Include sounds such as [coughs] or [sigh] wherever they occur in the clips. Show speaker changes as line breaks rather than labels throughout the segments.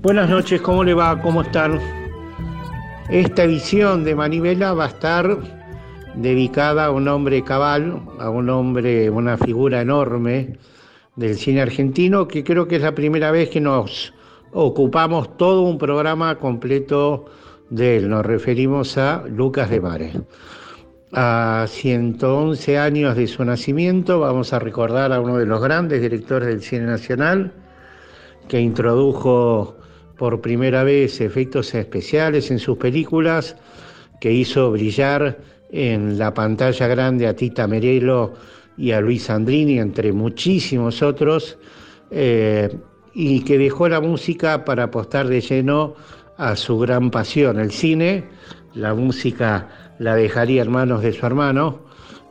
Buenas noches, ¿cómo le va? ¿Cómo están? Esta edición de Manivela va a estar dedicada a un hombre cabal, a un hombre, una figura enorme del cine argentino, que creo que es la primera vez que nos ocupamos todo un programa completo de él. Nos referimos a Lucas de Mare. A 111 años de su nacimiento vamos a recordar a uno de los grandes directores del cine nacional que introdujo por primera vez efectos especiales en sus películas, que hizo brillar en la pantalla grande a Tita Merelo y a Luis Andrini, entre muchísimos otros, eh, y que dejó la música para apostar de lleno a su gran pasión, el cine. La música la dejaría en manos de su hermano.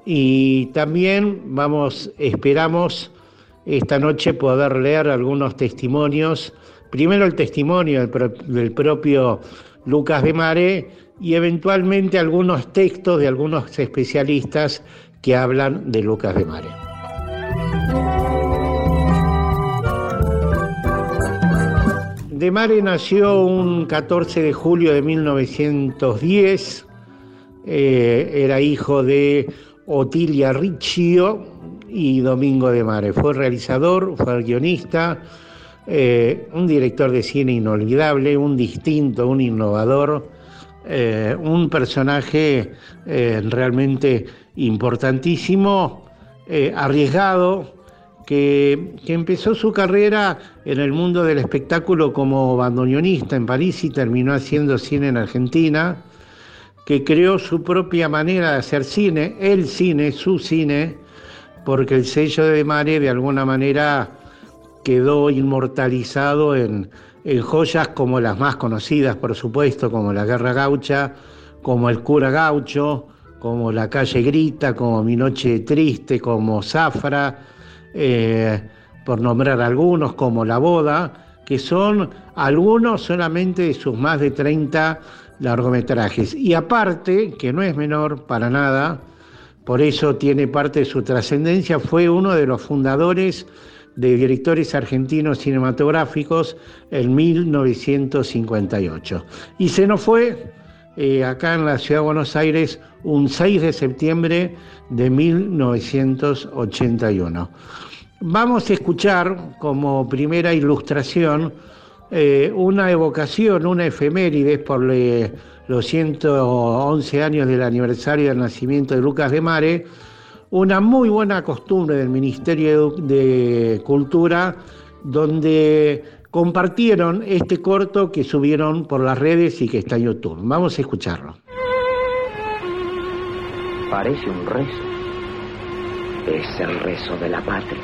Y también vamos, esperamos esta noche poder leer algunos testimonios primero el testimonio del, propio Lucas de Mare y eventualmente algunos textos de algunos especialistas que hablan de Lucas de Mare. Mare nació un 14 de julio de 1910, eh, era hijo de Otilia Riccio y Domingo de Mare. Fue realizador, fue guionista, eh, un director de cine inolvidable, un distinto, un innovador, eh, un personaje realmente importantísimo, arriesgado, que, empezó su carrera en el mundo del espectáculo como bandoneonista en París y terminó haciendo cine en Argentina, que creó su propia manera de hacer cine, el cine, su cine, porque el sello de Mare de alguna manera quedó inmortalizado en, joyas como las más conocidas, por supuesto, como la Guerra Gaucha, como el Cura Gaucho, como La Calle Grita, como Mi Noche Triste, como Zafra, eh, por nombrar algunos, como La Boda, que son algunos solamente de sus más de 30 largometrajes. Y aparte, que no es menor para nada, por eso tiene parte de su trascendencia, fue uno de los fundadores de directores argentinos cinematográficos en 1958. Y se nos fue eh, acá en la ciudad de Buenos Aires un 6 de septiembre de 1981. Vamos a escuchar como primera ilustración eh, una evocación, una efeméride por los 111 años del aniversario del nacimiento de Lucas de Mare, una muy buena costumbre del Ministerio de Cultura, donde compartieron este corto que subieron por las redes y que está en YouTube. Vamos a escucharlo.
Parece un rezo. Es el rezo de la patria.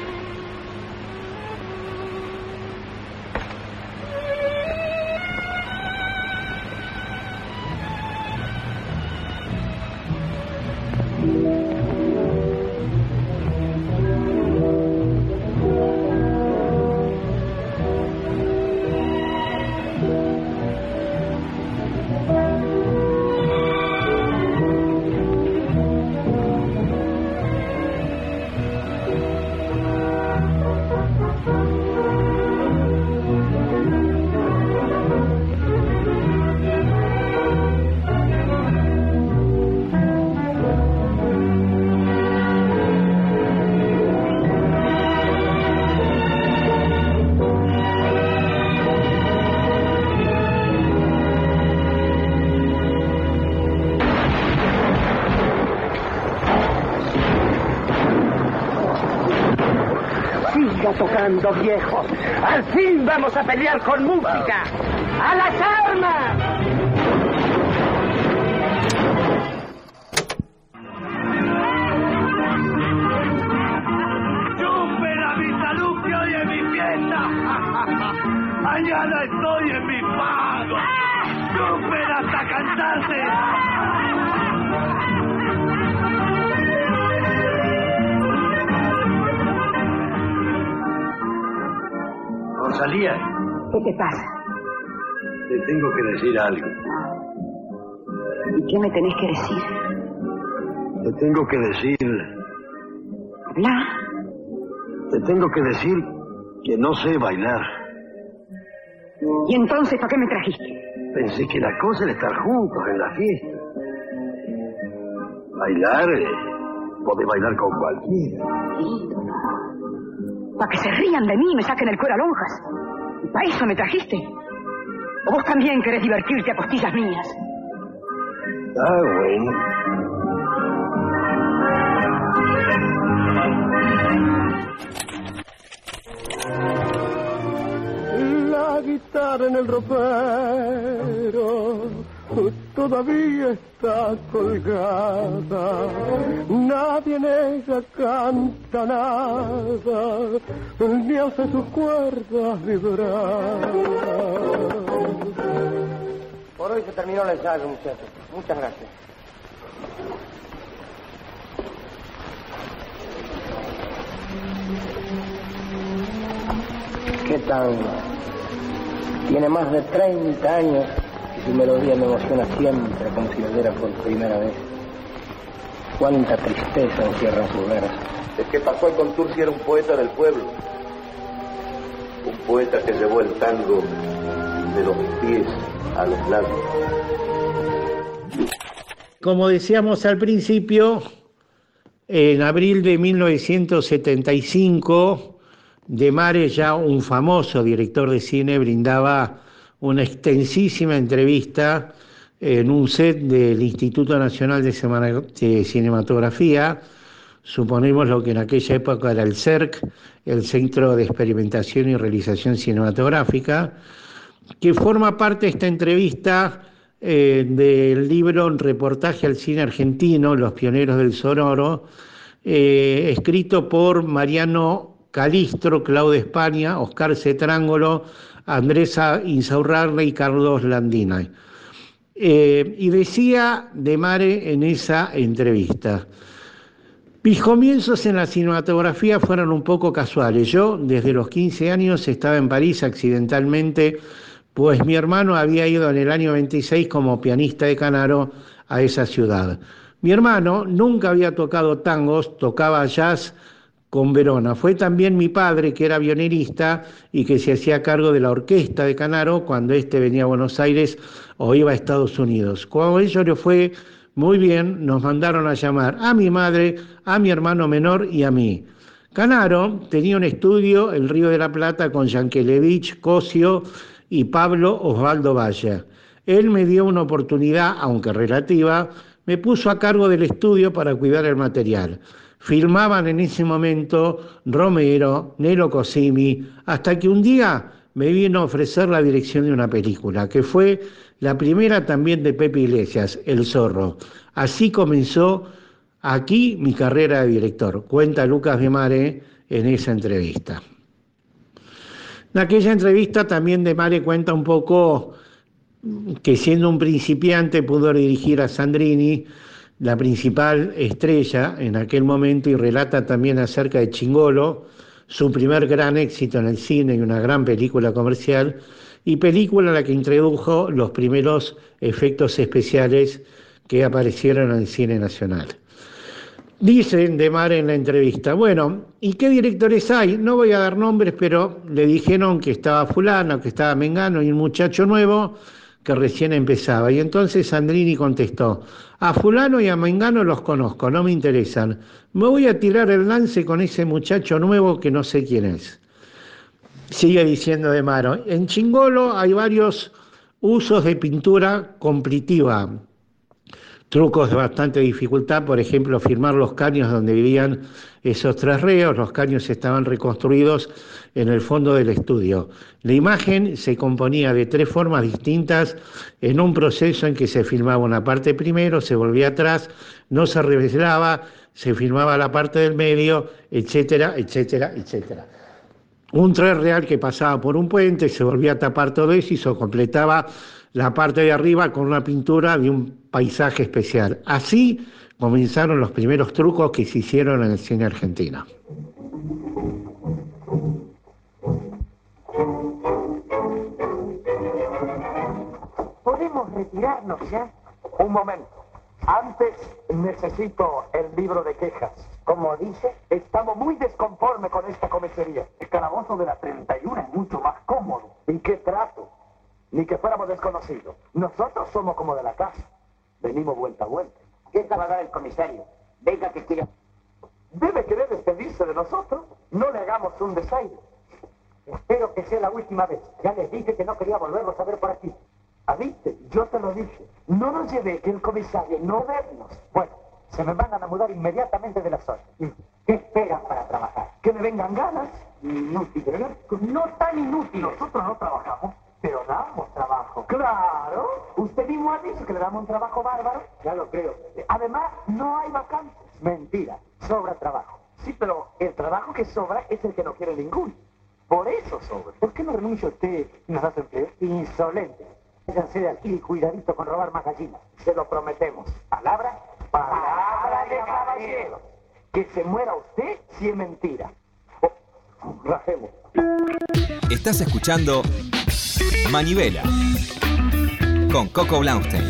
Al fin vamos a pelear con música. ¡A las armas! ¿Qué te pasa?
Te tengo que decir algo. ¿Y qué me tenés que decir?
Te tengo que decir...
Habla.
Te tengo que decir que no sé bailar.
¿Y entonces para qué me trajiste?
Pensé que la cosa era estar juntos en la fiesta. Bailar, eh, podés bailar con cualquiera.
Para que se rían de mí y me saquen el cuero a lonjas. ¿Para eso me trajiste? ¿O vos también querés divertirte a costillas mías?
Ah, bueno.
La guitarra en el ropero todavía está colgada. Nadie en ella canta nada, ni hace sus cuerdas vibrar.
Por hoy se terminó el ensayo, muchachos. Muchas gracias. ¿Qué tal? Tiene más de 30 años su melodía me emociona siempre como si lo viera por primera vez. Cuánta tristeza encierra sus versos.
Es que Pascual Contursi era un poeta del pueblo. Un poeta que llevó el tango de los pies a los labios.
Como decíamos al principio, en abril de 1975, De Mare, ya un famoso director de cine, brindaba una extensísima entrevista en un set del Instituto Nacional de, Cinematografía, suponemos lo que en aquella época era el CERC, el Centro de Experimentación y Realización Cinematográfica, que forma parte de esta entrevista eh, del libro Reportaje al Cine Argentino, Los Pioneros del Sonoro, eh, escrito por Mariano Calistro, Claudio España, Oscar Cetrángolo, Andrés Insaurrarle y Carlos Landina. Eh, y decía De Mare en esa entrevista, mis comienzos en la cinematografía fueron un poco casuales. Yo desde los 15 años estaba en París accidentalmente pues mi hermano había ido en el año 26 como pianista de Canaro a esa ciudad. Mi hermano nunca había tocado tangos, tocaba jazz con Verona. Fue también mi padre, que era avionerista y que se hacía cargo de la orquesta de Canaro cuando éste venía a Buenos Aires o iba a Estados Unidos. Cuando ello le fue muy bien, nos mandaron a llamar a mi madre, a mi hermano menor y a mí. Canaro tenía un estudio, el Río de la Plata, con Yankelevich, Cosio y Pablo Osvaldo Valle. Él me dio una oportunidad, aunque relativa, me puso a cargo del estudio para cuidar el material. Filmaban en ese momento Romero, Nelo Cosimi, hasta que un día me vino a ofrecer la dirección de una película, que fue la primera también de Pepe Iglesias, El Zorro. Así comenzó aquí mi carrera de director, cuenta Lucas de Mare en esa entrevista. En aquella entrevista también De Mare cuenta un poco que siendo un principiante pudo dirigir a Sandrini, la principal estrella en aquel momento, y relata también acerca de Chingolo, su primer gran éxito en el cine y una gran película comercial, y película en la que introdujo los primeros efectos especiales que aparecieron en el cine nacional. Dicen de Mar en la entrevista, bueno, ¿y qué directores hay? No voy a dar nombres, pero le dijeron que estaba fulano, que estaba Mengano y un muchacho nuevo que recién empezaba. Y entonces Sandrini contestó, a fulano y a Mengano los conozco, no me interesan. Me voy a tirar el lance con ese muchacho nuevo que no sé quién es. Sigue diciendo de Maro, en Chingolo hay varios usos de pintura completiva, trucos de bastante dificultad, por ejemplo, firmar los caños donde vivían esos tres reos, los caños estaban reconstruidos en el fondo del estudio. La imagen se componía de tres formas distintas en un proceso en que se filmaba una parte primero, se volvía atrás, no se revelaba, se filmaba la parte del medio, etcétera, etcétera, etcétera. Un tres real que pasaba por un puente, se volvía a tapar todo eso y se completaba la parte de arriba con una pintura de un paisaje especial. Así comenzaron los primeros trucos que se hicieron en el cine argentino.
¿Podemos retirarnos ya?
Un momento. Antes necesito el libro de quejas. Como dice, estamos muy desconformes con esta comisaría. El calabozo de la 31 es mucho más cómodo. ¿Y qué trato? Ni que fuéramos desconocidos. Nosotros somos como de la casa. Venimos vuelta a vuelta.
¿Qué va a dar el comisario? Venga que quiera.
Debe querer despedirse de nosotros. No le hagamos un desaire.
Espero que sea la última vez. Ya les dije que no quería volverlos a ver por aquí.
¿Ah, viste? Yo te lo dije. No nos llevé que el comisario no vernos. Bueno, se me van a mudar inmediatamente de la zona.
¿Qué esperan para trabajar?
Que me vengan ganas.
Inútil, ¿verdad?
No tan inútil. Nosotros no trabajamos, pero damos trabajo. Claro. Usted mismo ha dicho que le damos un trabajo bárbaro.
Ya lo creo.
Además, no hay vacantes.
Mentira. Sobra trabajo.
Sí, pero el trabajo que sobra es el que no quiere ninguno. Por eso sobra. ¿Por qué no renuncia usted y nos hace empleo?
Insolente. Váyanse de aquí y cuidadito con robar más gallinas.
Se lo prometemos. ¿Palabra? Palabra de caballero. Que se muera usted si es mentira. Oh, rajemos.
Estás escuchando Manivela con Coco Blaustein.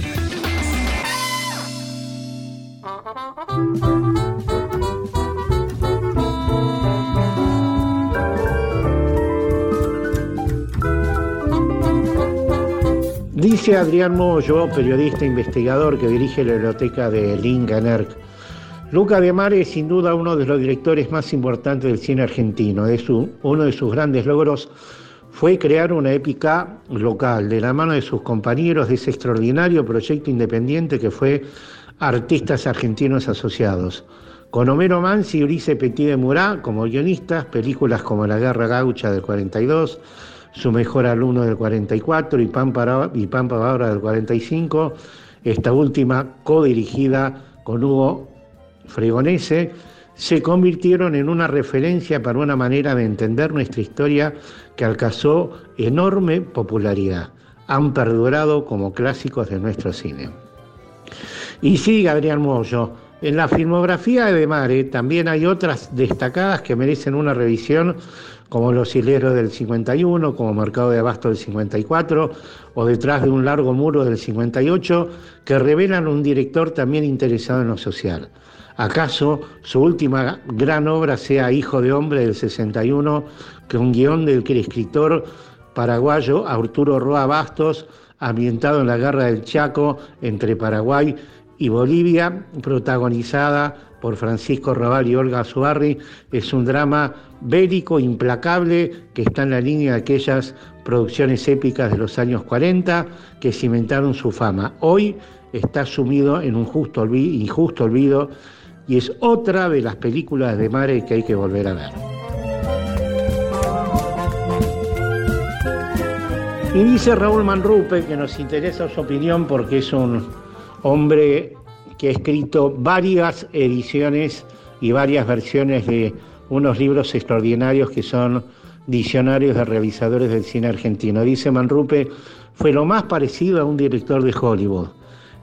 Dice Adrián Moyo, periodista investigador que dirige la biblioteca de Linganerk. Luca de Mare es sin duda uno de los directores más importantes del cine argentino. Es uno de sus grandes logros fue crear una épica local de la mano de sus compañeros de ese extraordinario proyecto independiente que fue Artistas Argentinos Asociados. Con Homero Mansi y Ulises Petit de Murat como guionistas, películas como La Guerra Gaucha del 42, Su Mejor Alumno del 44 y Pampa, y Pampa Bárbara del 45, esta última codirigida con Hugo Fregonese, se convirtieron en una referencia para una manera de entender nuestra historia que alcanzó enorme popularidad. Han perdurado como clásicos de nuestro cine. Y sí, Gabriel Moyo, en la filmografía de Mare también hay otras destacadas que merecen una revisión, como Los Hileros del 51, como Mercado de Abasto del 54, o Detrás de un largo muro del 58, que revelan un director también interesado en lo social. ¿Acaso su última gran obra sea Hijo de Hombre del 61, que un guion del que el escritor paraguayo Arturo Roa Bastos, ambientado en la guerra del Chaco entre Paraguay y Bolivia, protagonizada por Francisco Raval y Olga Suarri, es un drama bélico implacable que está en la línea de aquellas producciones épicas de los años 40 que cimentaron su fama. Hoy está sumido en un justo olvido, injusto olvido y es otra de las películas de Mare que hay que volver a ver. Y dice Raúl Manrupe que nos interesa su opinión porque es un hombre que ha escrito varias ediciones y varias versiones de unos libros extraordinarios que son diccionarios de revisadores del cine argentino. Dice Manrupe, fue lo más parecido a un director de Hollywood.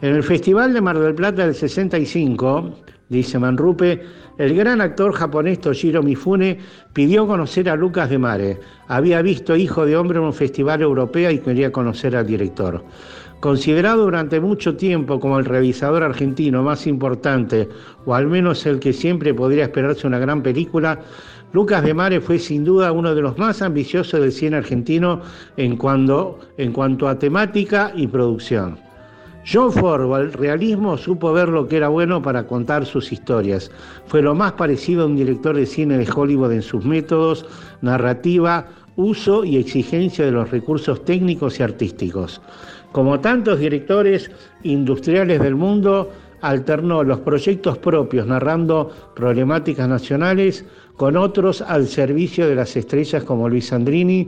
En el Festival de Mar del Plata del 65, dice Manrupe, el gran actor japonés Toshiro Mifune pidió conocer a Lucas de Mare. Había visto Hijo de Hombre en un festival europeo y quería conocer al director. Considerado durante mucho tiempo como el revisador argentino más importante, o al menos el que siempre podría esperarse una gran película, Lucas de Mare fue sin duda uno de los más ambiciosos del cine argentino en cuanto, en cuanto a temática y producción. John Ford, el realismo, supo ver lo que era bueno para contar sus historias. Fue lo más parecido a un director de cine de Hollywood en sus métodos, narrativa, uso y exigencia de los recursos técnicos y artísticos. Como tantos directores industriales del mundo, alternó los proyectos propios narrando problemáticas nacionales con otros al servicio de las estrellas como Luis Sandrini,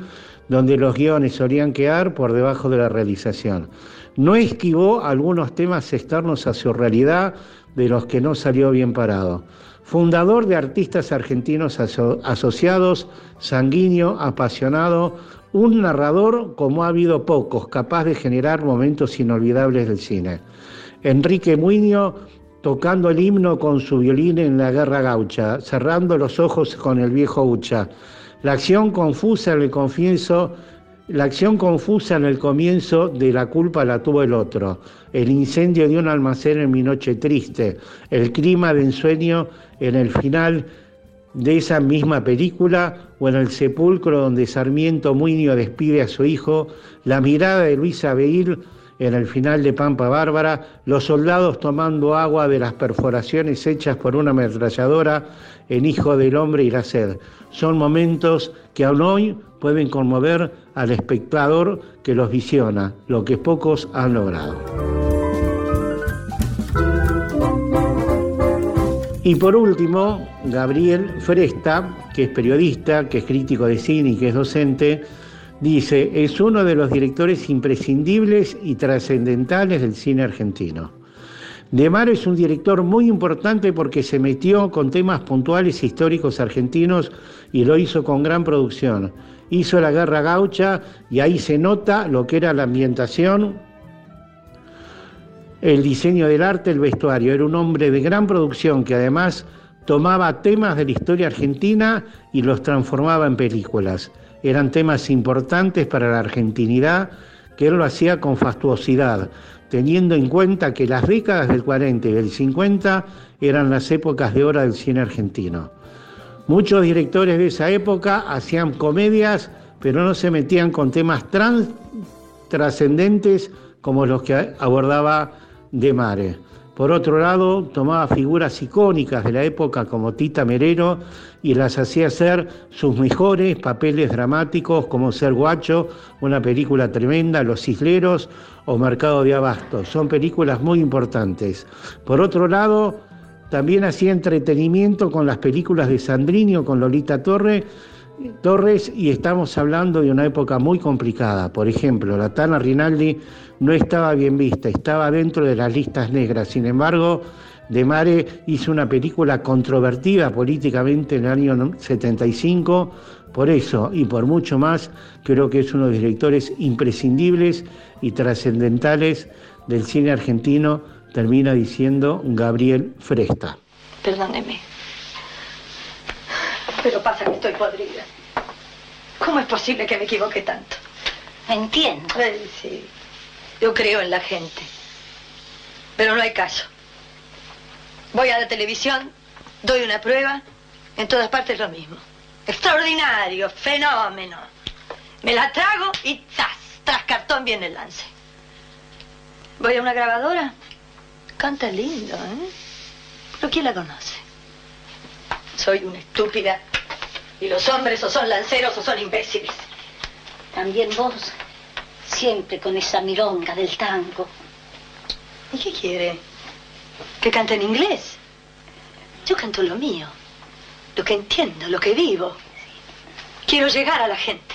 donde los guiones solían quedar por debajo de la realización. No esquivó algunos temas externos a su realidad de los que no salió bien parado. Fundador de Artistas Argentinos Asociados, sanguíneo, apasionado, un narrador como ha habido pocos, capaz de generar momentos inolvidables del cine. Enrique Muñoz tocando el himno con su violín en la guerra gaucha, cerrando los ojos con el viejo Ucha. La acción confusa, le confieso, La acción confusa en el comienzo de La culpa la tuvo el otro, el incendio de un almacén en mi noche triste, el clima de ensueño en el final de esa misma película o en el sepulcro donde Sarmiento Muñoz despide a su hijo, la mirada de Luisa Beil en el final de Pampa Bárbara, los soldados tomando agua de las perforaciones hechas por una ametralladora en Hijo del Hombre y la Sed. Son momentos que aún hoy pueden conmover al espectador que los visiona, lo que pocos han logrado. Y por último, Gabriel Fresta, que es periodista, que es crítico de cine y que es docente, dice, es uno de los directores imprescindibles y trascendentales del cine argentino. De Mar es un director muy importante porque se metió con temas puntuales históricos argentinos y lo hizo con gran producción. Hizo la Guerra Gaucha y ahí se nota lo que era la ambientación, el diseño del arte, el vestuario. Era un hombre de gran producción que además tomaba temas de la historia argentina y los transformaba en películas. Eran temas importantes para la argentinidad que él lo hacía con fastuosidad, teniendo en cuenta que las décadas del 40 y del 50 eran las épocas de oro del cine argentino. Muchos directores de esa época hacían comedias, pero no se metían con temas trascendentes como los que abordaba De Mare. Por otro lado, tomaba figuras icónicas de la época como Tita Merero y las hacía hacer sus mejores papeles dramáticos como Ser Guacho, una película tremenda, Los Isleros o Mercado de Abasto. Son películas muy importantes. Por otro lado, también hacía entretenimiento con las películas de Sandrini o con Lolita Torre, Torres y estamos hablando de una época muy complicada. Por ejemplo, la Tana Rinaldi no estaba bien vista, estaba dentro de las listas negras. Sin embargo, De Mare hizo una película controvertida políticamente en el año 75. Por eso y por mucho más, creo que es uno de los directores imprescindibles y trascendentales del cine argentino, termina diciendo Gabriel Fresta.
Perdóneme. Pero pasa que estoy podrida. ¿Cómo es posible que me equivoque tanto?
Entiendo.
sí. Yo creo en la gente. Pero no hay caso. Voy a la televisión, doy una prueba, en todas partes lo mismo. Extraordinario, fenómeno. Me la trago y ¡zas! Tras cartón viene el lance. Voy a una grabadora. Canta lindo, ¿eh? Pero ¿quién la conoce? Soy una estúpida. Y los hombres o son lanceros o son imbéciles.
También vos, siempre con esa mironga del tango.
¿Y qué quiere? ¿Que cante en inglés? Yo canto lo mío, lo que entiendo, lo que vivo. Quiero llegar a la gente.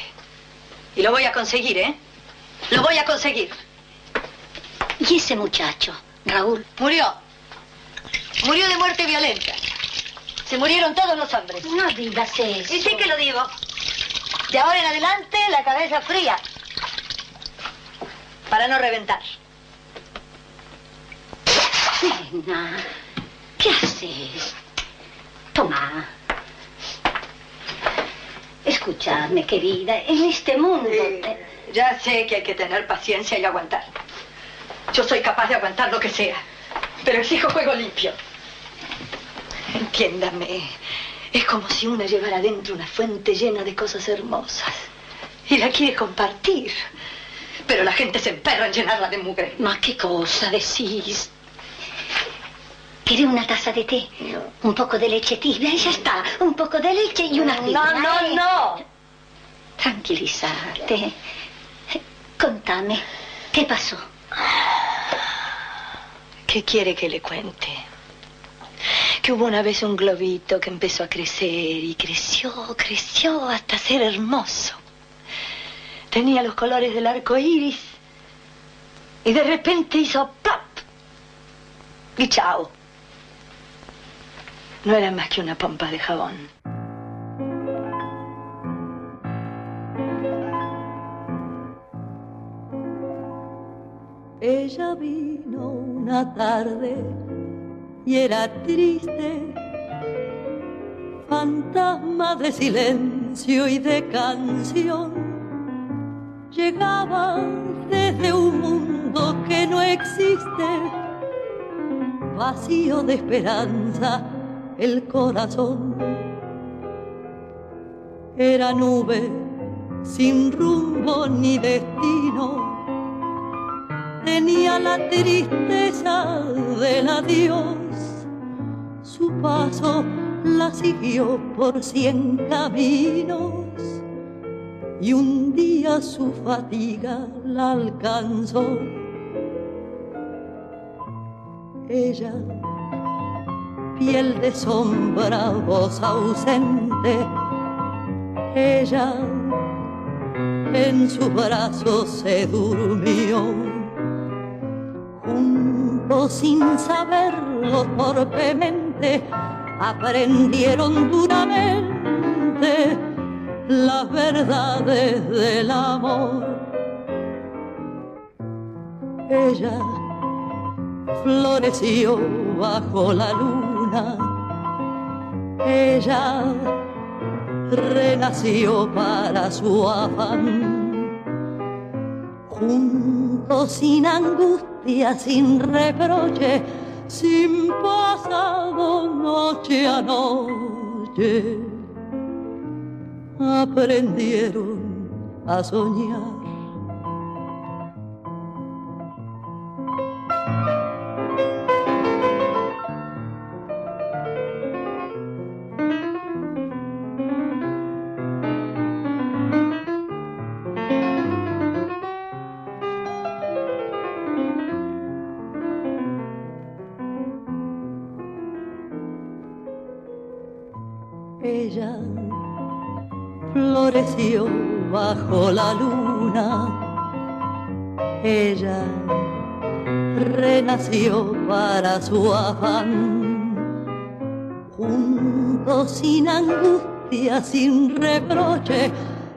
Y lo voy a conseguir, ¿eh? Lo voy a conseguir.
¿Y ese muchacho, Raúl?
Murió. Murió de muerte violenta. Se murieron todos los hombres.
No digas eso.
Y sí que lo digo. De ahora en adelante, la cabeza fría. Para no reventar.
Nena, ¿qué haces? Toma. Escúchame, querida, en este mundo...
Sí, ya sé que hay que tener paciencia y aguantar. Yo soy capaz de aguantar lo que sea, pero exijo juego limpio. Entiéndame, es como si una llevara dentro una fuente llena de cosas hermosas y la quiere compartir. Pero la gente se emperra en llenarla de mugre.
¿Ma qué cosa decís? ¿Quiere una taza de té? Un poco de leche tibia y ya está. Un poco de leche y una
No, no, no.
Tranquilízate. Contame, ¿qué pasó?
¿Qué quiere que le cuente? Que hubo una vez un globito que empezó a crecer y creció, creció hasta ser hermoso. Tenía los colores del arco iris y de repente hizo ¡plop! Y chao. No era más que una pompa de jabón.
Ella vino una tarde y era triste, fantasma de silencio y de canción. Llegaba desde un mundo que no existe, vacío de esperanza el corazón. Era nube sin rumbo ni destino, tenía la tristeza del adiós, su paso la siguió por cien caminos y un día su fatiga la alcanzó. Ella, piel de sombra, voz ausente, ella en su brazo se durmió. Juntos sin saberlo torpemente, aprendieron duramente las verdades del amor. Ella floreció bajo la luna. Ella renació para su afán. Juntos sin angustia, sin reproche, sin pasado noche a noche aprendieron a soñar. Bajo la luna. Ella renació para su afán. Juntos sin angustia, sin reproche,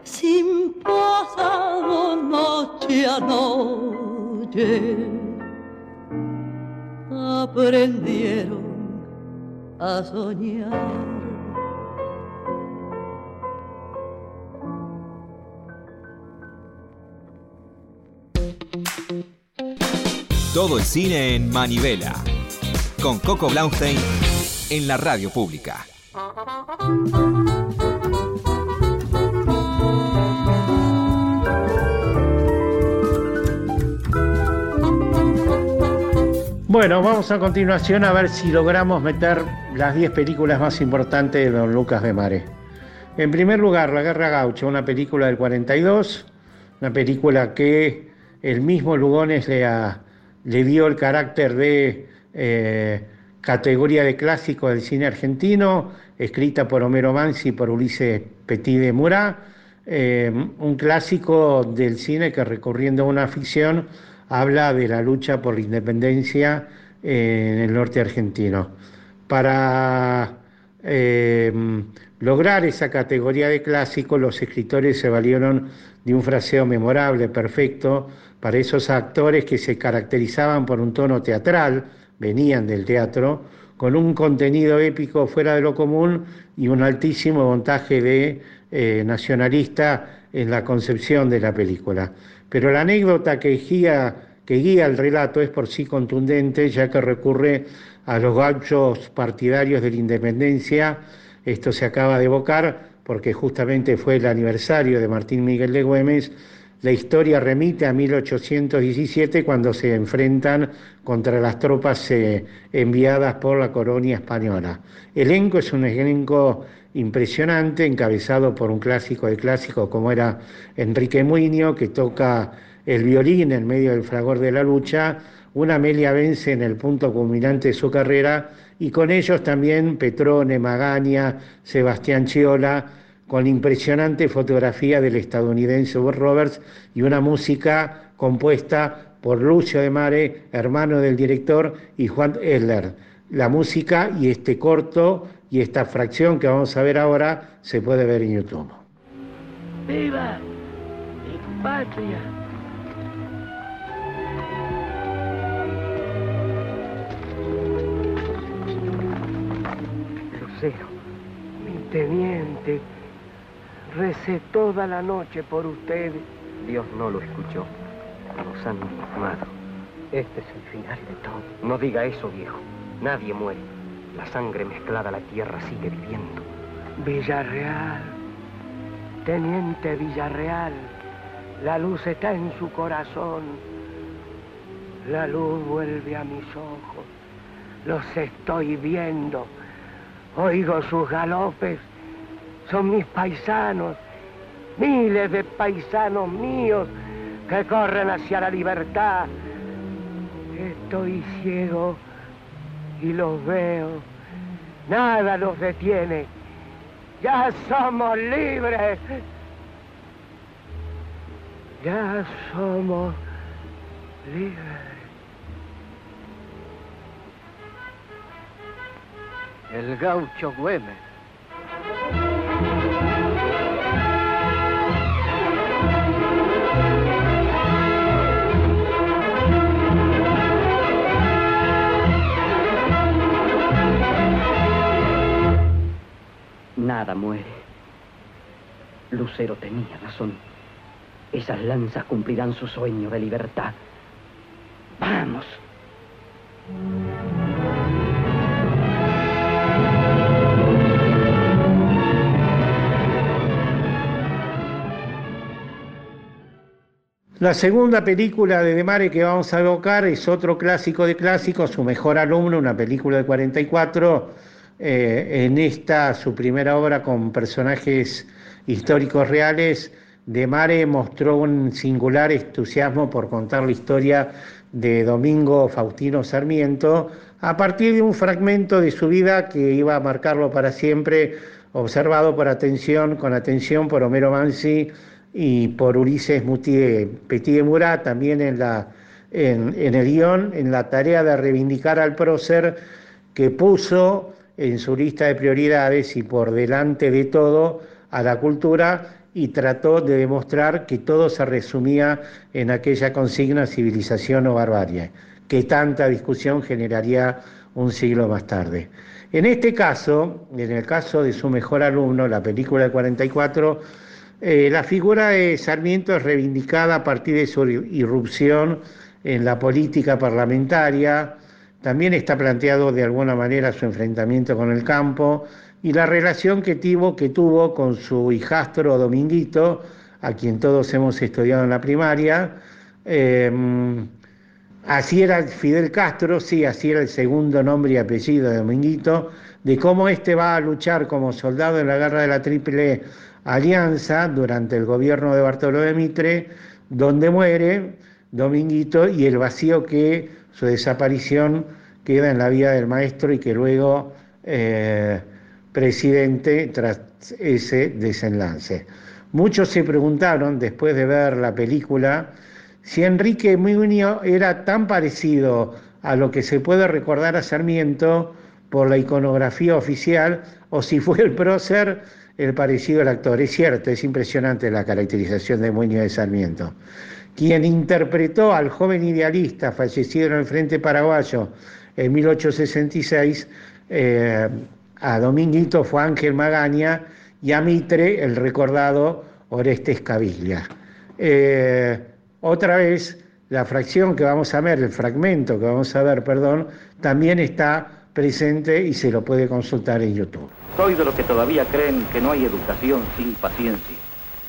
sin pasado noche a noche. Aprendieron a soñar.
Todo el cine en Manivela. Con Coco Blaustein en la radio pública.
Bueno, vamos a continuación a ver si logramos meter las 10 películas más importantes de Don Lucas de Mare. En primer lugar, La Guerra Gaucha, una película del 42, una película que el mismo Lugones le, le dio el carácter de eh, categoría de clásico del cine argentino, escrita por Homero Mansi y por Ulises Petit de Murat, eh, un clásico del cine que recurriendo a una ficción habla de la lucha por la independencia en el norte argentino. Para eh, lograr esa categoría de clásico, los escritores se valieron de un fraseo memorable, perfecto, para esos actores que se caracterizaban por un tono teatral, venían del teatro, con un contenido épico fuera de lo común y un altísimo montaje de eh, nacionalista en la concepción de la película. Pero la anécdota que guía, que guía el relato es por sí contundente, ya que recurre a los gauchos partidarios de la independencia. Esto se acaba de evocar porque justamente fue el aniversario de Martín Miguel de Güemes la historia remite a 1817 cuando se enfrentan contra las tropas eh, enviadas por la colonia española. El elenco es un elenco impresionante, encabezado por un clásico de clásicos como era Enrique Muñoz, que toca el violín en medio del fragor de la lucha, una Amelia Vence en el punto culminante de su carrera, y con ellos también Petrone, Magaña, Sebastián Chiola, con la impresionante fotografía del estadounidense Bob Roberts y una música compuesta por Lucio de Mare, hermano del director, y Juan Eller. La música y este corto y esta fracción que vamos a ver ahora se puede ver en YouTube.
¡Viva mi patria! Lucero, mi teniente, recé toda la noche por ustedes
Dios no lo escuchó. Nos han diezmado. Este es el final de todo. No diga eso, viejo. Nadie muere. La sangre mezclada a la tierra sigue viviendo.
Villarreal. Teniente Villarreal. La luz está en su corazón. La luz vuelve a mis ojos. Los estoy viendo. Oigo sus galopes. Son mis paisanos. Miles de paisanos míos que corren hacia la libertad. Estoy ciego y los veo. Nada los detiene. Ya somos libres. Ya somos libres.
El gaucho Güemes.
Nada muere. Lucero tenía razón. Esas lanzas cumplirán su sueño de libertad. Vamos.
La segunda película de De Mare que vamos a evocar es otro clásico de clásicos, su mejor alumno, una película de 44. Eh, en esta, su primera obra con personajes históricos reales, De Mare mostró un singular entusiasmo por contar la historia de Domingo Faustino Sarmiento a partir de un fragmento de su vida que iba a marcarlo para siempre, observado con atención por Homero Mansi y por Ulises Petit de Murat, también en, en el guion, en la tarea de reivindicar al prócer que puso en su lista de prioridades y por delante de todo a la cultura y trató de demostrar que todo se resumía en aquella consigna civilización o barbarie, que tanta discusión generaría un siglo más tarde. En este caso, en el caso de su mejor alumno, la película de 44, eh, la figura de Sarmiento es reivindicada a partir de su irrupción en la política parlamentaria, también está planteado de alguna manera su enfrentamiento con el campo y la relación que tuvo, que tuvo con su hijastro Dominguito, a quien todos hemos estudiado en la primaria. Eh, así era Fidel Castro, sí, así era el segundo nombre y apellido de Dominguito, de cómo este va a luchar como soldado en la guerra de la Triple Alianza durante el gobierno de Bartolomé Mitre, donde muere Dominguito y el vacío que su desaparición queda en la vida del maestro y que luego eh, presidente tras ese desenlace. Muchos se preguntaron, después de ver la película, si Enrique Muñoz era tan parecido a lo que se puede recordar a Sarmiento por la iconografía oficial o si fue el prócer el parecido al actor. Es cierto, es impresionante la caracterización de Muñoz de Sarmiento. Quien interpretó al joven idealista fallecido en el Frente Paraguayo en 1866, eh, a Dominguito fue Ángel Magaña y a Mitre el recordado Orestes Caviglia. Eh, otra vez, la fracción que vamos a ver, el fragmento que vamos a ver, perdón, también está presente y se lo puede consultar en YouTube.
Soy de los que todavía creen que no hay educación sin paciencia.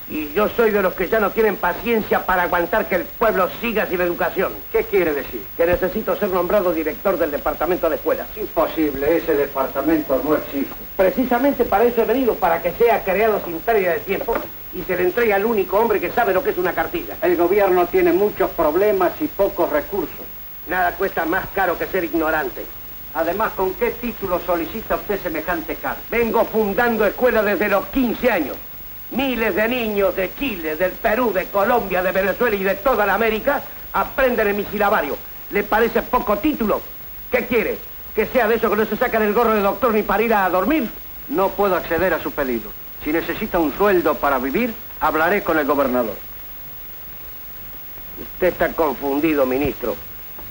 Y yo soy de los que ya no tienen paciencia para aguantar que el pueblo siga sin educación.
¿Qué quiere decir?
Que necesito ser nombrado director del departamento de escuelas.
Imposible, ese departamento no existe.
Precisamente para eso he venido, para que sea creado sin pérdida de tiempo y se le entregue al único hombre que sabe lo que es una cartilla.
El gobierno tiene muchos problemas y pocos recursos.
Nada cuesta más caro que ser ignorante.
Además, ¿con qué título solicita usted semejante cargo?
Vengo fundando escuelas desde los 15 años. Miles de niños de Chile, del Perú, de Colombia, de Venezuela y de toda la América aprenden en mi silabario. ¿Le parece poco título? ¿Qué quiere? ¿Que sea de eso que no se sacan el gorro de doctor ni para ir a dormir?
No puedo acceder a su pedido. Si necesita un sueldo para vivir, hablaré con el gobernador.
Usted está confundido, ministro.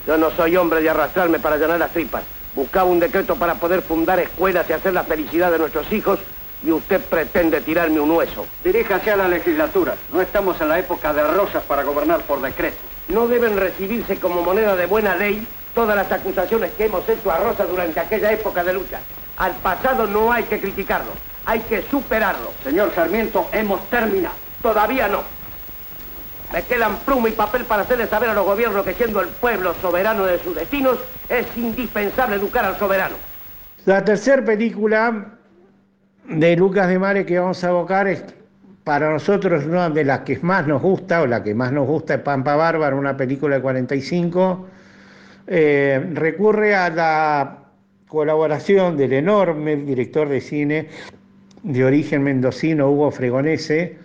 Yo no soy hombre de arrastrarme para llenar las tripas. Buscaba un decreto para poder fundar escuelas y hacer la felicidad de nuestros hijos y usted pretende tirarme un hueso.
Diríjase a la legislatura. No estamos en la época de rosas para gobernar por decreto.
No deben recibirse como moneda de buena ley todas las acusaciones que hemos hecho a Rosa durante aquella época de lucha. Al pasado no hay que criticarlo, hay que superarlo.
Señor Sarmiento, hemos terminado.
Todavía no. Me quedan pluma y papel para hacerle saber a los gobiernos que siendo el pueblo soberano de sus destinos, es indispensable educar al soberano.
La tercera película de Lucas de Mare que vamos a abocar es para nosotros una de las que más nos gusta, o la que más nos gusta es Pampa Bárbara, una película de 45. Eh, recurre a la colaboración del enorme director de cine de origen mendocino, Hugo Fregonese,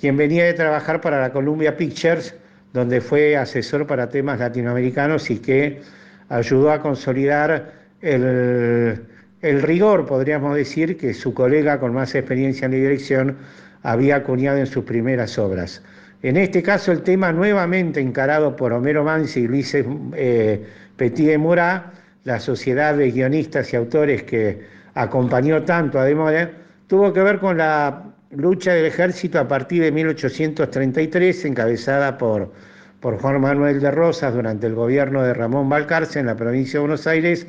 quien venía de trabajar para la Columbia Pictures, donde fue asesor para temas latinoamericanos y que ayudó a consolidar el, el rigor, podríamos decir, que su colega con más experiencia en la dirección había acuñado en sus primeras obras. En este caso, el tema nuevamente encarado por Homero Mansi y Luis eh, Petit de Murat, la sociedad de guionistas y autores que acompañó tanto a Demore, tuvo que ver con la lucha del ejército a partir de 1833, encabezada por, por Juan Manuel de Rosas durante el gobierno de Ramón Balcarce en la provincia de Buenos Aires,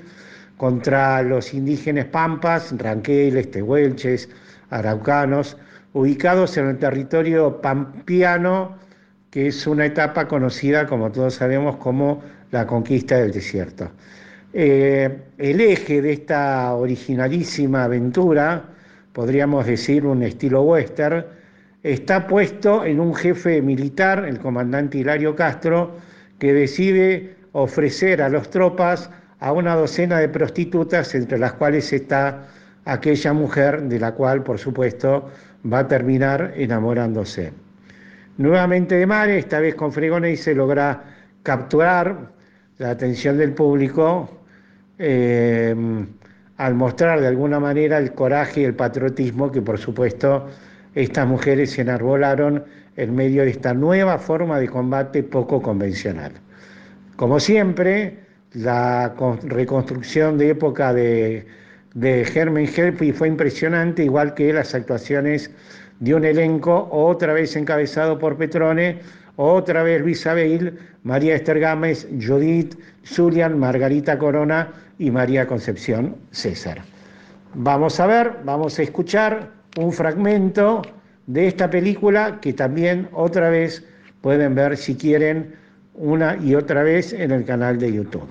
contra los indígenas pampas, ranqueles, tehuelches, araucanos, ubicados en el territorio pampiano, que es una etapa conocida, como todos sabemos, como la conquista del desierto. Eh, el eje de esta originalísima aventura, podríamos decir un estilo western, está puesto en un jefe militar, el comandante Hilario Castro, que decide ofrecer a las tropas a una docena de prostitutas, entre las cuales está aquella mujer de la cual, por supuesto, va a terminar enamorándose. Nuevamente de Mare, esta vez con Fregonese, se logra capturar la atención del público eh, al mostrar de alguna manera el coraje y el patriotismo que, por supuesto, estas mujeres se enarbolaron en medio de esta nueva forma de combate poco convencional. Como siempre, la reconstrucción de época de, de Helpi fue impresionante, igual que las actuaciones de un elenco otra vez encabezado por Petrone, otra vez Luis Abel, María Esther Gámez, Judith, Zulian, Margarita Corona y María Concepción César. Vamos a ver, vamos a escuchar un fragmento de esta película que también otra vez pueden ver si quieren una y otra vez en el canal de YouTube.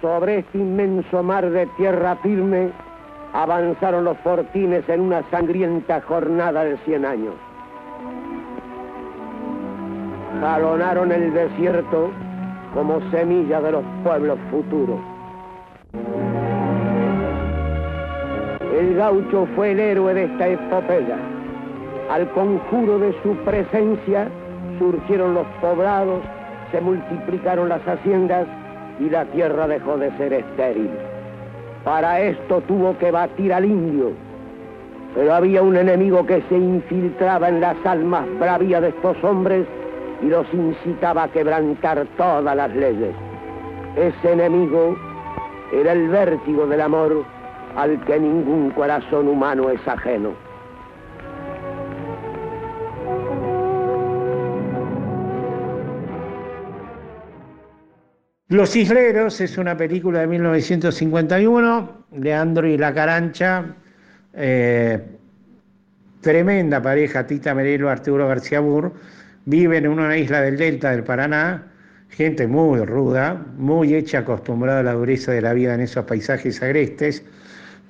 Sobre este inmenso mar de tierra firme avanzaron los fortines en una sangrienta jornada de cien años. Jalonaron el desierto como semilla de los pueblos futuros. El gaucho fue el héroe de esta epopeya. Al conjuro de su presencia surgieron los poblados, se multiplicaron las haciendas y la tierra dejó de ser estéril. Para esto tuvo que batir al indio, pero había un enemigo que se infiltraba en las almas bravías de estos hombres y los incitaba a quebrantar todas las leyes. Ese enemigo era el vértigo del amor al que ningún corazón humano es ajeno.
Los Isleros es una película de 1951, Leandro y la Carancha, eh, tremenda pareja, Tita Merelo, Arturo García Burr, viven en una isla del delta del Paraná, gente muy ruda, muy hecha, acostumbrada a la dureza de la vida en esos paisajes agrestes.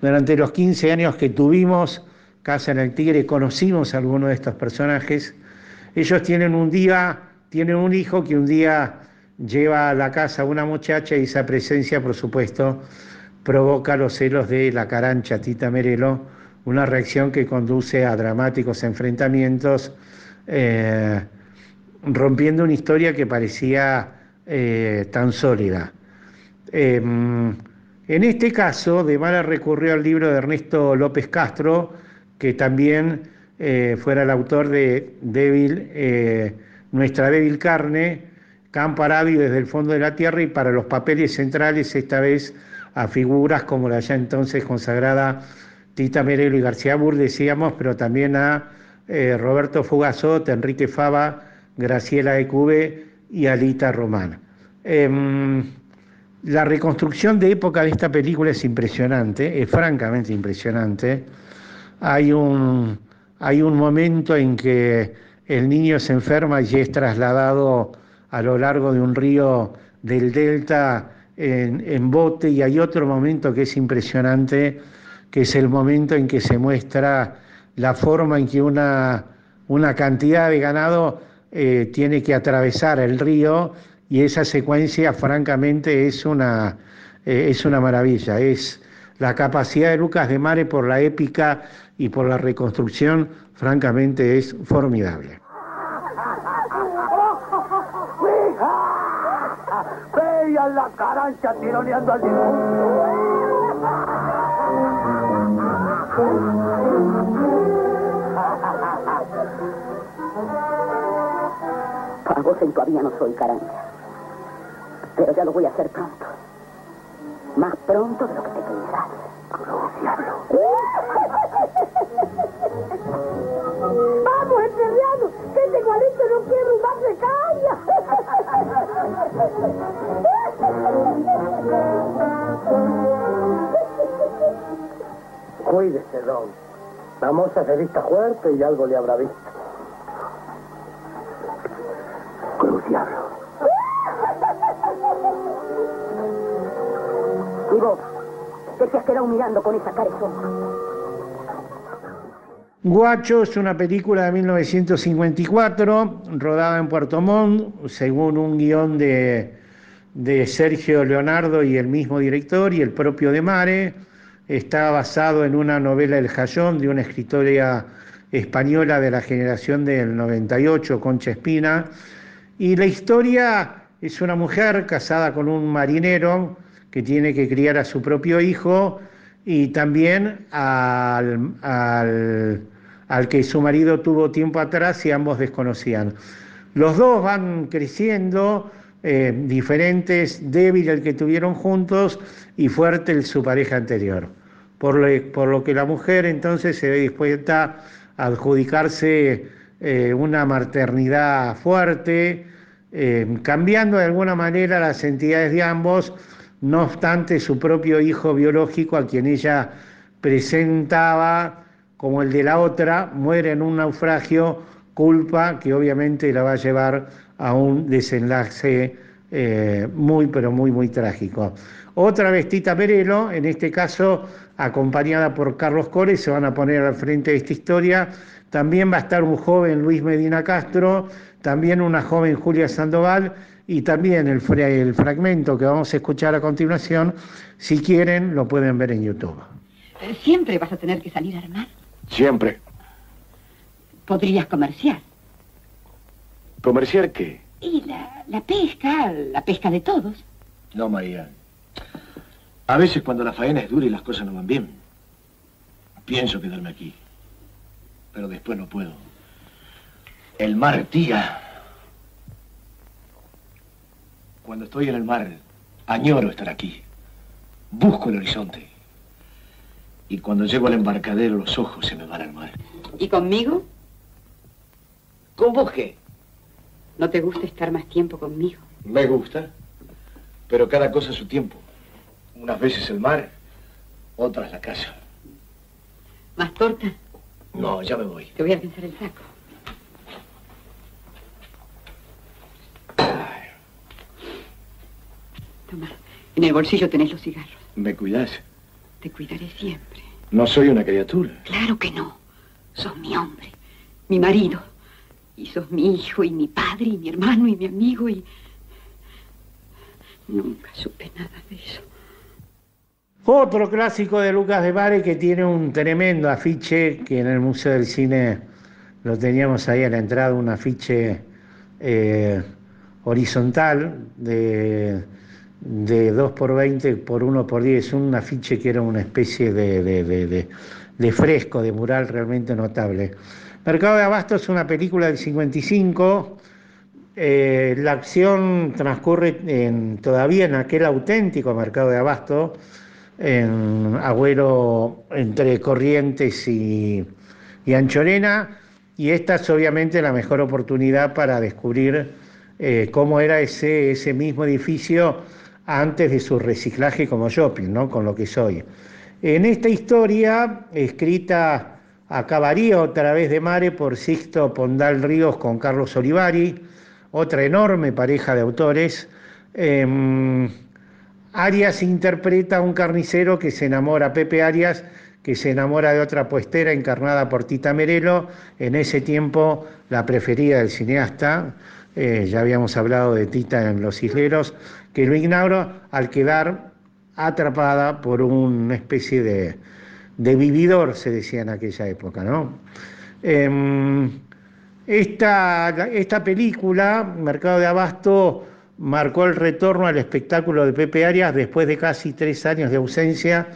Durante los 15 años que tuvimos Casa en el Tigre, conocimos a algunos de estos personajes. Ellos tienen un día, tienen un hijo que un día lleva a la casa a una muchacha y esa presencia, por supuesto, provoca los celos de la carancha Tita Merelo, una reacción que conduce a dramáticos enfrentamientos, eh, rompiendo una historia que parecía eh, tan sólida. Em, en este caso, De Mara recurrió al libro de Ernesto López Castro, que también eh, fuera el autor de Débil, Nuestra débil carne, Campo Arabio desde el fondo de la tierra y para los papeles centrales esta vez a figuras como la ya entonces consagrada Tita Merelo y García Bur, decíamos, pero también a eh, Roberto Fugazot, Enrique Fava, Graciela Ecube y Alita Román. Em, la reconstrucción de época de esta película es impresionante, es francamente impresionante. Hay un, hay un momento en que el niño se enferma y es trasladado a lo largo de un río del delta en, bote y hay otro momento que es impresionante, que es el momento en que se muestra la forma en que una, una cantidad de ganado eh, tiene que atravesar el río y esa secuencia francamente es una, eh, es una maravilla, es la capacidad de Lucas de Mare por la épica y por la reconstrucción, francamente es formidable.
La carancha tironeando al difunto.
Para vos en todavía no soy carancha. Pero ya lo voy a hacer pronto. Más pronto de lo que te pensás. diablo. [laughs]
Don. La moza se vista fuerte y algo le habrá visto.
Cruz diablo. Y vos, ¿qué te has quedado mirando con esa carezona?
Guacho es una película de 1954, rodada en Puerto Montt, según un guion de, de Sergio Leonardo y el mismo director y el propio de Mare. Está basado en una novela El Jayón de una escritora española de la generación del 98, Concha Espina. Y la historia es una mujer casada con un marinero que tiene que criar a su propio hijo y también al, al, que su marido tuvo tiempo atrás y ambos desconocían. Los dos van creciendo, eh, diferentes, débil el que tuvieron juntos y fuerte el, su pareja anterior. Por lo, que la mujer entonces se ve dispuesta a adjudicarse eh, una maternidad fuerte, eh, cambiando de alguna manera las entidades de ambos, no obstante su propio hijo biológico, a quien ella presentaba como el de la otra, muere en un naufragio, culpa que obviamente la va a llevar a un desenlace eh, muy, pero muy, muy trágico. Otra vez Tita Perelo, en este caso acompañada por Carlos Core, se van a poner al frente de esta historia. También va a estar un joven Luis Medina Castro, también una joven Julia Sandoval y también el, el, fragmento que vamos a escuchar a continuación, si quieren, lo pueden ver en YouTube.
¿Siempre vas a tener que salir a armar?
Siempre.
¿Podrías comerciar?
¿Comerciar qué?
Y la, la pesca, la pesca de todos.
No, María. A veces cuando la faena es dura y las cosas no van bien, pienso quedarme aquí. Pero después no puedo. El mar tira. Cuando estoy en el mar, añoro estar aquí. Busco el horizonte. Y cuando llego al embarcadero, los ojos se me van al mar.
¿Y conmigo?
¿Con vos qué?
¿No te gusta estar más tiempo conmigo?
Me gusta, pero cada cosa a su tiempo. Unas veces el mar, otras la casa.
¿Más torta?
No, ya me voy.
Te voy a alcanzar el saco. Toma, en el bolsillo tenés los cigarros.
¿Me cuidas?
Te cuidaré siempre.
No soy una criatura.
Claro que no. Sos mi hombre, mi marido. Y sos mi hijo y mi padre y mi hermano y mi amigo y... Nunca supe nada de eso.
Otro clásico de Lucas de Mare que tiene un tremendo afiche que en el Museo del Cine lo teníamos ahí a la entrada, un afiche eh, horizontal de, de 2 por 20 por 1 por 10, un afiche que era una especie de fresco, de mural realmente notable. Mercado de Abasto es una película del 55. Eh, la acción transcurre en, todavía en aquel auténtico mercado de Abasto, en Agüero entre Corrientes y, Anchorena, y esta es obviamente la mejor oportunidad para descubrir eh, cómo era ese, ese mismo edificio antes de su reciclaje como shopping, ¿no? con lo que soy. En esta historia, escrita a Cabarío a través de Mare por Sixto Pondal Ríos con Carlos Olivari, otra enorme pareja de autores, eh, Arias interpreta a un carnicero que se enamora, Pepe Arias, que se enamora de otra puestera encarnada por Tita Merelo, en ese tiempo la preferida del cineasta, eh, ya habíamos hablado de Tita en Los Isleros, que lo ignoro al quedar atrapada por una especie de, de vividor, se decía en aquella época, ¿no? Eh, esta, esta película, Mercado de Abasto, marcó el retorno al espectáculo de Pepe Arias después de casi tres años de ausencia,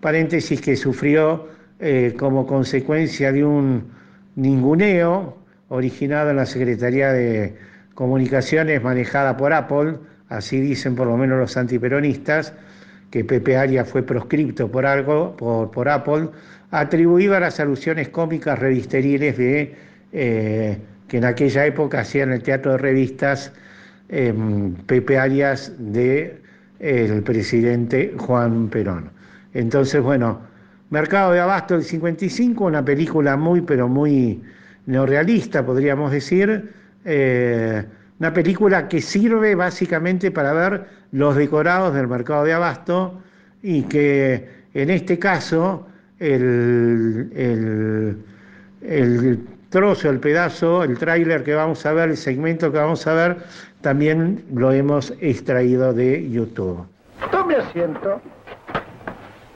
paréntesis que sufrió eh, como consecuencia de un ninguneo originado en la Secretaría de Comunicaciones manejada por Apple, así dicen por lo menos los antiperonistas, que Pepe Arias fue proscripto por algo, por, Apple, atribuido a las alusiones cómicas revisteriles de, eh, que en aquella época hacían el teatro de revistas eh, Pepe Arias de el presidente Juan Perón. Entonces, bueno, Mercado de Abasto del 55, una película muy, pero muy neorrealista, podríamos decir, eh, una película que sirve básicamente para ver los decorados del Mercado de Abasto y que en este caso el, el, el trozo, el pedazo, el tráiler que vamos a ver, el segmento que vamos a ver, también lo hemos extraído de YouTube.
Tome asiento.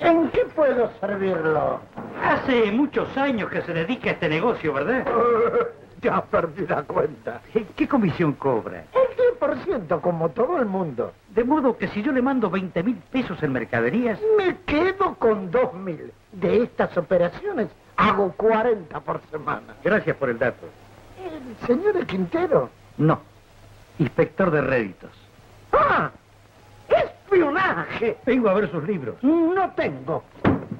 ¿En qué puedo servirlo?
Hace muchos años que se dedica a este negocio, ¿verdad? [laughs]
ya perdí la cuenta.
¿Qué comisión cobra?
El 10% como todo el mundo.
De modo que si yo le mando 20 mil pesos en mercaderías...
Me quedo con 2 mil. De estas operaciones hago 40 por semana.
Gracias por el dato.
¿El señor Quintero?
No. Inspector de réditos.
¡Ah! ¡Espionaje!
Vengo a ver sus libros.
No tengo.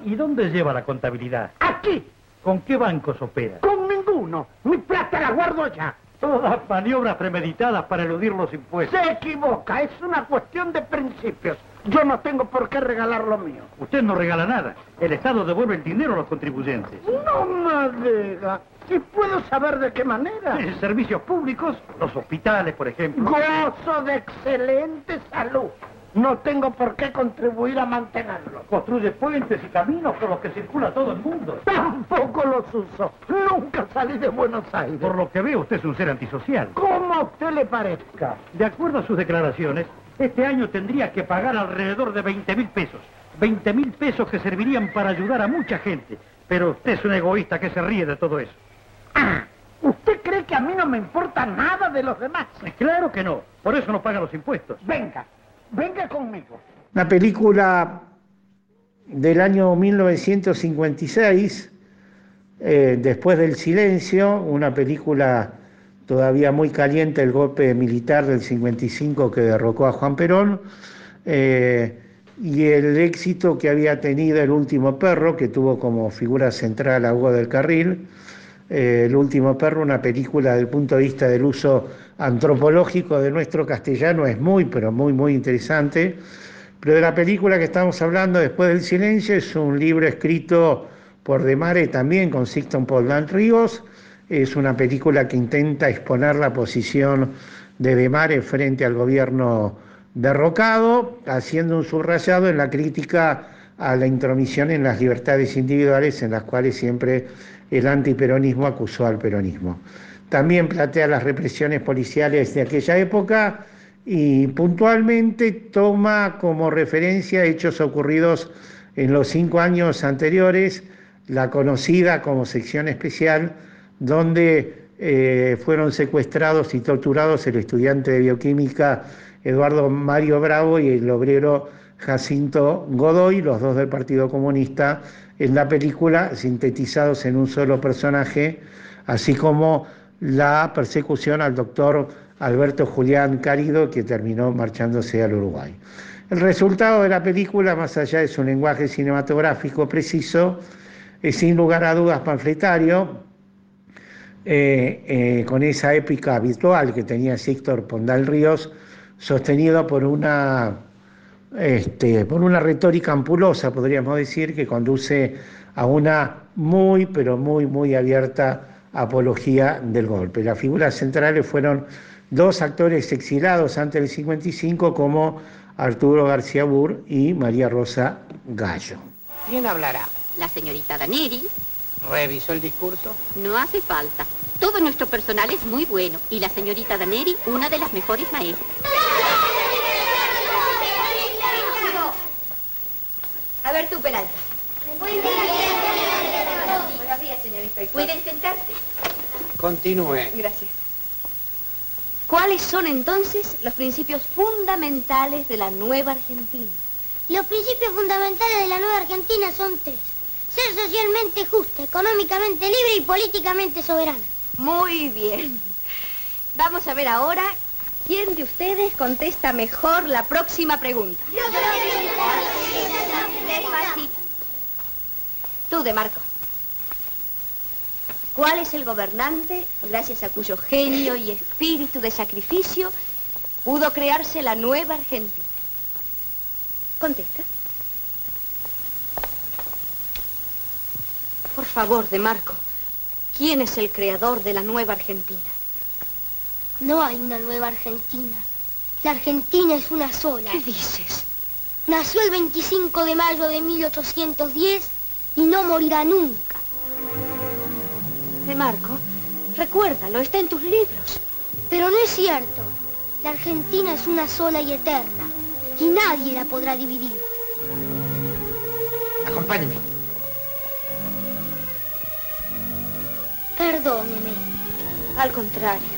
¿Y dónde lleva la contabilidad?
Aquí.
¿Con qué bancos opera?
Con ninguno. Mi plata la guardo ya.
Todas maniobras premeditadas para eludir los impuestos.
Se equivoca. Es una cuestión de principios. Yo no tengo por qué regalar lo mío.
Usted no regala nada. El Estado devuelve el dinero a los contribuyentes.
No me diga. ¿Y puedo saber de qué manera?
En servicios públicos, los hospitales, por ejemplo.
Gozo de excelente salud. No tengo por qué contribuir a mantenerlo.
Construye puentes y caminos por los que circula todo el mundo.
Tampoco los uso. Nunca salí de Buenos Aires.
Por lo que veo, usted es un ser antisocial.
Como a usted le parezca.
De acuerdo a sus declaraciones, este año tendría que pagar alrededor de 20 mil pesos. 20 mil pesos que servirían para ayudar a mucha gente. Pero usted es un egoísta que se ríe de todo eso.
Ah, ¿usted cree que a mí no me importa nada de los demás?
Claro que no. Por eso no paga los impuestos.
Venga, venga conmigo.
Una película del año 1956, eh, después del silencio, una película todavía muy caliente, el golpe militar del 55 que derrocó a Juan Perón, eh, y el éxito que había tenido El último perro, que tuvo como figura central a Hugo del Carril, eh, El último perro, una película del punto de vista del uso antropológico de nuestro castellano, es muy, pero muy, muy interesante. Pero de la película que estamos hablando después del silencio es un libro escrito por De Mare también con Sixton Poldán Ríos. Es una película que intenta exponer la posición de De Mare frente al gobierno derrocado, haciendo un subrayado en la crítica a la intromisión en las libertades individuales en las cuales siempre el antiperonismo acusó al peronismo. También plantea las represiones policiales de aquella época y puntualmente toma como referencia hechos ocurridos en los cinco años anteriores, la conocida como sección especial, donde eh, fueron secuestrados y torturados el estudiante de bioquímica Eduardo Mario Bravo y el obrero Jacinto Godoy, los dos del Partido Comunista, en la película sintetizados en un solo personaje, así como la persecución al doctor Alberto Julián Cárido, que terminó marchándose al Uruguay. El resultado de la película, más allá de su lenguaje cinematográfico preciso, es sin lugar a dudas panfletario, eh, eh, con esa épica habitual que tenía Síctor Pondal Ríos, sostenido por una, este, por una retórica ampulosa, podríamos decir, que conduce a una muy, pero muy, muy abierta apología del golpe. Las figuras centrales fueron dos actores exilados antes del 55 como Arturo García Burr y María Rosa Gallo.
¿Quién hablará?
La señorita Daneri.
¿Revisó el discurso?
No hace falta. Todo nuestro personal es muy bueno y la señorita Daneri una de las mejores maestras. A ver tú, Peralta. Buenos días, señorita. ¿Pueden sentarse?
Continúe.
Gracias. ¿Cuáles son entonces los principios fundamentales de la nueva Argentina?
Los principios fundamentales de la nueva Argentina son tres. Ser socialmente justa, económicamente libre y políticamente soberana.
Muy bien. Vamos a ver ahora quién de ustedes contesta mejor la próxima pregunta. Despacito. Tú, de Marco. ¿Cuál es el gobernante gracias a cuyo genio y espíritu de sacrificio pudo crearse la nueva Argentina? Contesta. Por favor, de Marco, ¿quién es el creador de la nueva Argentina?
No hay una nueva Argentina. La Argentina es una sola.
¿Qué dices?
Nació el 25 de mayo de 1810 y no morirá nunca.
De Marco, recuérdalo, está en tus libros.
Pero no es cierto. La Argentina es una sola y eterna. Y nadie la podrá dividir.
Acompáñeme.
Perdóneme.
Al contrario.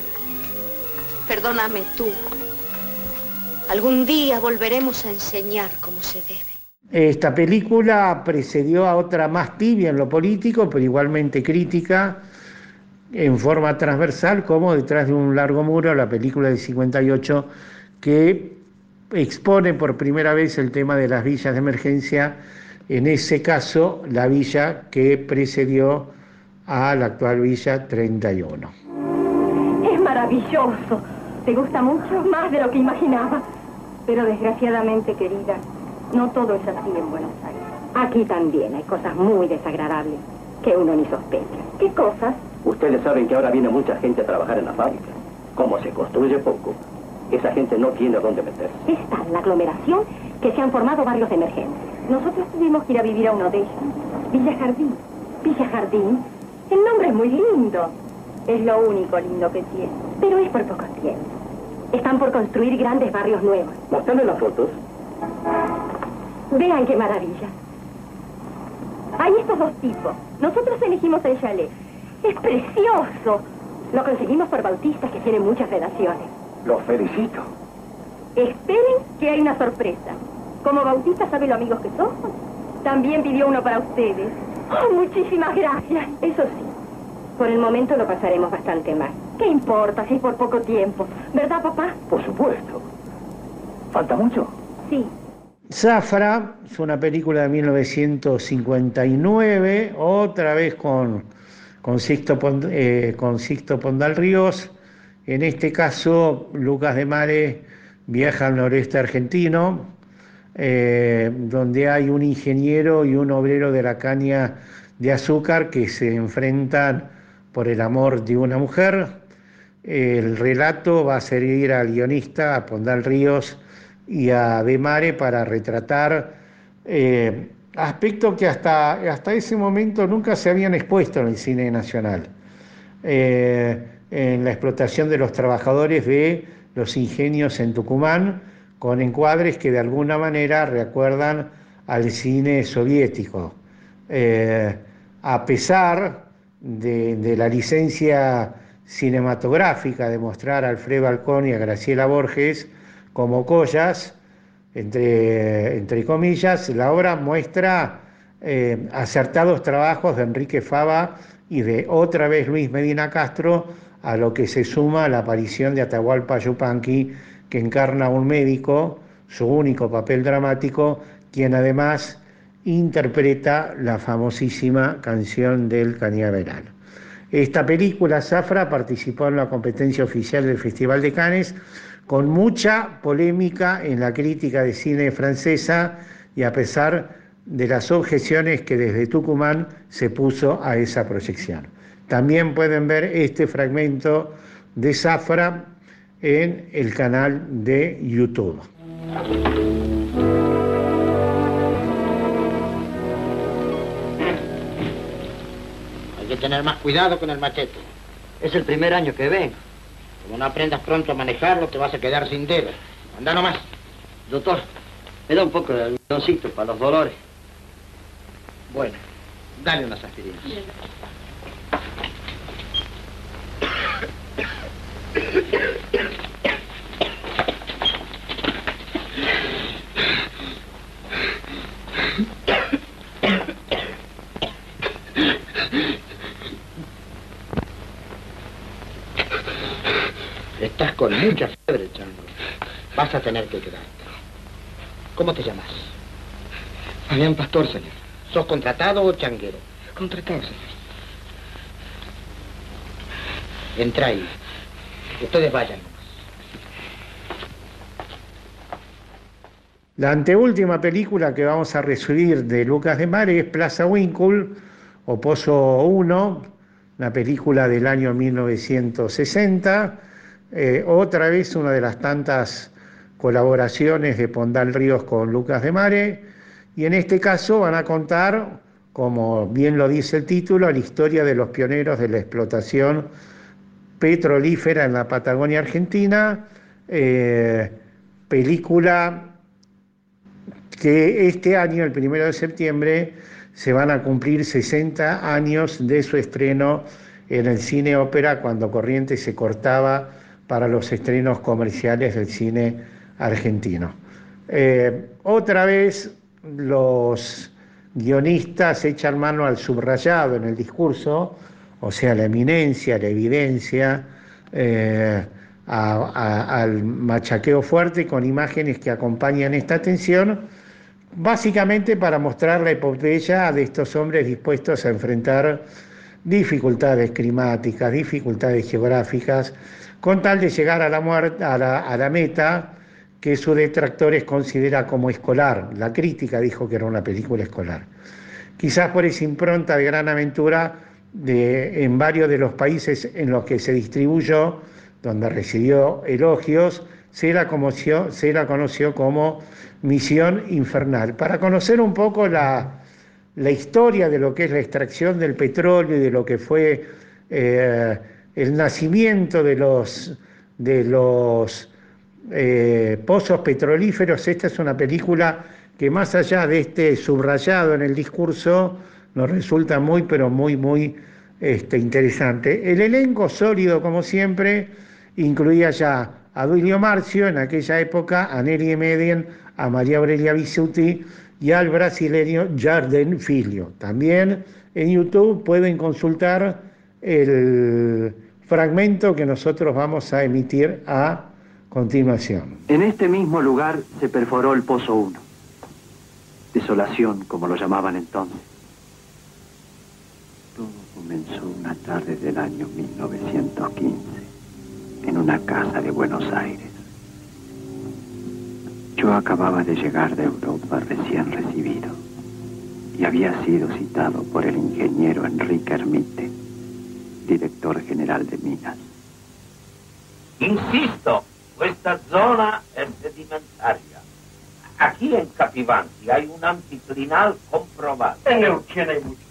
Perdóname tú. Algún día volveremos a enseñar cómo se debe.
Esta película precedió a otra más tibia en lo político, pero igualmente crítica, en forma transversal, como Detrás de un largo muro, la película del 58, que expone por primera vez el tema de las villas de emergencia, en ese caso la villa que precedió a la actual villa 31.
Es maravilloso. ¿Te gusta mucho? Más de lo que imaginaba. Pero desgraciadamente, querida, no todo es así en Buenos Aires. Aquí también hay cosas muy desagradables que uno ni sospecha. ¿Qué cosas?
Ustedes saben que ahora viene mucha gente a trabajar en la fábrica. Como se construye poco, esa gente no tiene a dónde meterse.
Es tal la aglomeración que se han formado barrios de emergencia. Nosotros tuvimos que ir a vivir a uno de ellos. Villa Jardín. Villa Jardín. El nombre es muy lindo. Es lo único lindo que tiene. Pero es por poco tiempo. Están por construir grandes barrios nuevos.
Mostrarle las fotos.
Vean qué maravilla. Hay estos dos tipos. Nosotros elegimos el chalet. Es precioso. Lo conseguimos por bautistas que tienen muchas relaciones.
Los felicito.
Esperen que hay una sorpresa. Como Bautista sabe lo amigos que somos, también pidió uno para ustedes. Oh, muchísimas gracias. Eso sí, por el momento lo pasaremos bastante mal. ¿Qué importa si es por poco tiempo? ¿Verdad, papá?
Por supuesto. ¿Falta mucho?
Sí.
Zafra es una película de 1959, otra vez con, con, Sixto, Pond- eh, con Sixto Pondal Ríos. En este caso, Lucas de Mare viaja al noreste argentino, eh, donde hay un ingeniero y un obrero de la caña de azúcar que se enfrentan por el amor de una mujer. El relato va a servir al guionista, a Pondal Ríos y a De Mare para retratar eh, aspectos que hasta, hasta ese momento nunca se habían expuesto en el cine nacional. Eh, en la explotación de los trabajadores de los ingenios en Tucumán, con encuadres que de alguna manera recuerdan al cine soviético. Eh, a pesar de la licencia cinematográfica de mostrar a Alfredo Alcón y a Graciela Borges como collas, entre, entre comillas, la obra muestra eh, acertados trabajos de Enrique Fava y de otra vez Luis Medina Castro, a lo que se suma la aparición de Atahualpa Yupanqui, que encarna a un médico su único papel dramático, quien además interpreta la famosísima canción del cañaveral. Esta película, Zafra, participó en la competencia oficial del Festival de Cannes con mucha polémica en la crítica de cine francesa y a pesar de las objeciones que desde Tucumán se puso a esa proyección. También pueden ver este fragmento de Zafra en el canal de YouTube.
Tener más cuidado con el machete.
Es el primer año que vengo.
Como no aprendas pronto a manejarlo, te vas a quedar sin dedos. Anda nomás.
Doctor, me da un poco de algodoncito para los dolores.
Bueno, dale unas aspirinas [coughs] con chango. Vas a tener que quedarte. ¿Cómo te llamas?
Fabián Pastor, señor.
¿Sos contratado o changuero?
Contratado, señor.
Entra ahí. Ustedes vayan.
La anteúltima película que vamos a resubir de Lucas de Mare es Plaza Winkle o Pozo 1, una película del año 1960. Eh, otra vez una de las tantas colaboraciones de Pondal Ríos con Lucas de Mare. Y en este caso van a contar, como bien lo dice el título, la historia de los pioneros de la explotación petrolífera en la Patagonia Argentina, eh, película que este año, el primero de septiembre, se van a cumplir 60 años de su estreno en el cine ópera cuando Corrientes se cortaba para los estrenos comerciales del cine argentino. Eh, otra vez los guionistas echan mano al subrayado en el discurso, o sea, la eminencia, la evidencia, eh, al machaqueo fuerte con imágenes que acompañan esta atención, básicamente para mostrar la epopeya de estos hombres dispuestos a enfrentar dificultades climáticas, dificultades geográficas, con tal de llegar a la, meta que sus detractores considera como escolar. La crítica dijo que era una película escolar. Quizás por esa impronta de gran aventura en varios de los países en los que se distribuyó, donde recibió elogios, se la, se la conoció como Misión Infernal. Para conocer un poco la, la historia de lo que es la extracción del petróleo y de lo que fue eh, el nacimiento de los, de los eh, pozos petrolíferos, esta es una película que más allá de este subrayado en el discurso, nos resulta muy, pero muy, muy este, interesante. El elenco sólido, como siempre, incluía ya a Duilio Marcio, en aquella época, a Nelly Medien, a María Aurelia Bisuti y al brasileño Jarden Filio. También en YouTube pueden consultar el fragmento que nosotros vamos a emitir a continuación.
En este mismo lugar se perforó el Pozo 1. Desolación, como lo llamaban entonces. Todo comenzó una tarde del año 1915, en una casa de Buenos Aires. Yo acababa de llegar de Europa recién recibido y había sido citado por el ingeniero Enrique Hermite, director general de Minas.
Insisto, esta zona es sedimentaria. Aquí en Capivanti hay un anticlinal comprobado.
En Neuquén hay mucho.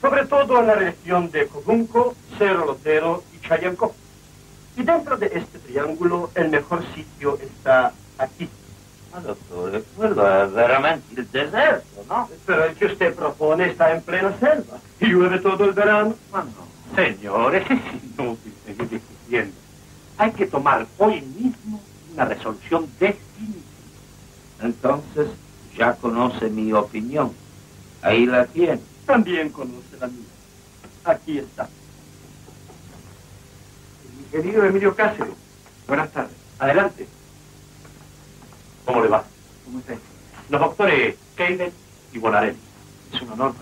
Sobre todo en la región de Cojunco, Cerro Lotero y Chayanco. Y dentro de este triángulo, el mejor sitio está aquí.
Doctor, de acuerdo, es veramente el deserto, ¿no?
Pero el que usted propone está en plena selva. Y llueve todo el verano.
Bueno, señores, es inútil seguir discutiendo. Hay que tomar hoy mismo una resolución definitiva. Entonces, ya conoce mi opinión. Ahí la tiene.
También conoce la mía. Aquí está. El ingeniero Emilio Cáceres. Buenas tardes. Adelante. ¿Cómo le va?
¿Cómo está? Los doctores Caden y Bonarelli. Es un honor.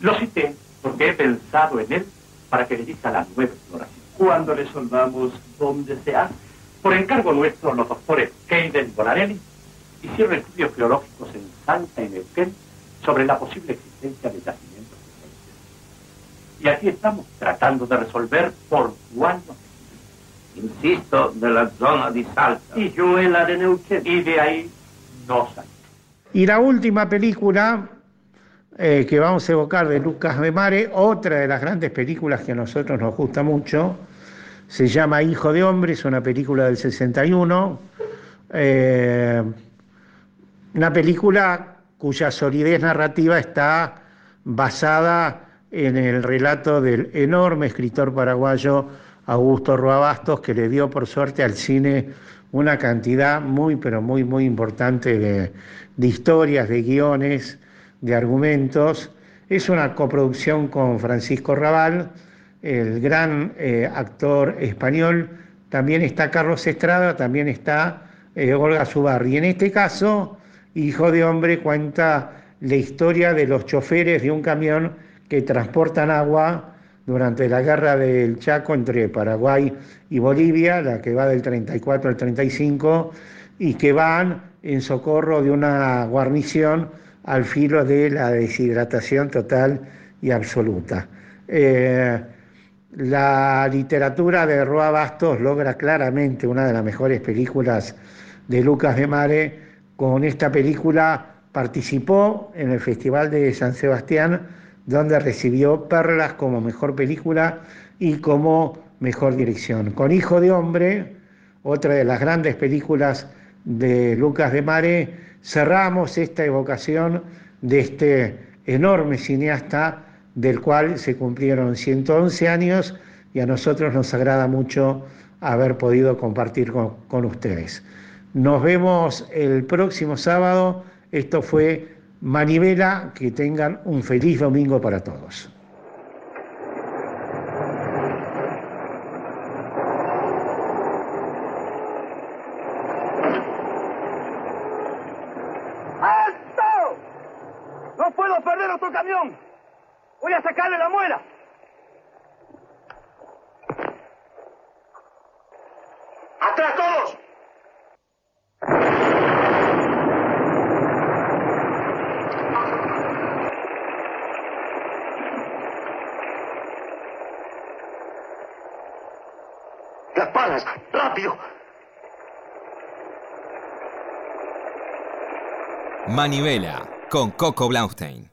Lo cité porque he pensado en él para que le dirija la nueva exploración. Cuando resolvamos dónde se hace, por encargo nuestro, los doctores Caden y Bonarelli hicieron estudios geológicos en Salta y Neuquén sobre la posible existencia de yacimientos. Y aquí estamos tratando de resolver por cuándo.
Insisto, de la zona de Salta.
Y yo en la de Neuquén. Y de ahí no salí.
Y la última película eh, que vamos a evocar de Lucas de Mare, otra de las grandes películas que a nosotros nos gusta mucho, se llama Hijo de Hombre, es una película del 61, eh, una película cuya solidez narrativa está basada en el relato del enorme escritor paraguayo Augusto Roabastos, que le dio por suerte al cine una cantidad muy, pero muy, muy importante de, de historias, de guiones, de argumentos. Es una coproducción con Francisco Raval, el gran eh, actor español. También está Carlos Estrada, también está eh, Olga Zubarri. En este caso, Hijo de Hombre cuenta la historia de los choferes de un camión que transportan agua durante la guerra del Chaco entre Paraguay y Bolivia, la que va del 34 al 35, y que van en socorro de una guarnición al filo de la deshidratación total y absoluta. Eh, la literatura de Roa Bastos logra claramente una de las mejores películas de Lucas de Mare. Con esta película participó en el Festival de San Sebastián, donde recibió perlas como mejor película y como mejor dirección. Con Hijo de Hombre, otra de las grandes películas de Lucas de Mare, cerramos esta evocación de este enorme cineasta del cual se cumplieron 111 años y a nosotros nos agrada mucho haber podido compartir con, con ustedes. Nos vemos el próximo sábado. Esto fue Manivela. Que tengan un feliz domingo para todos.
¡No puedo perder otro camión! ¡Voy a sacarle la muela! ¡Atrás todos!
¡Rápido!
Manivela con Coco Blaustein.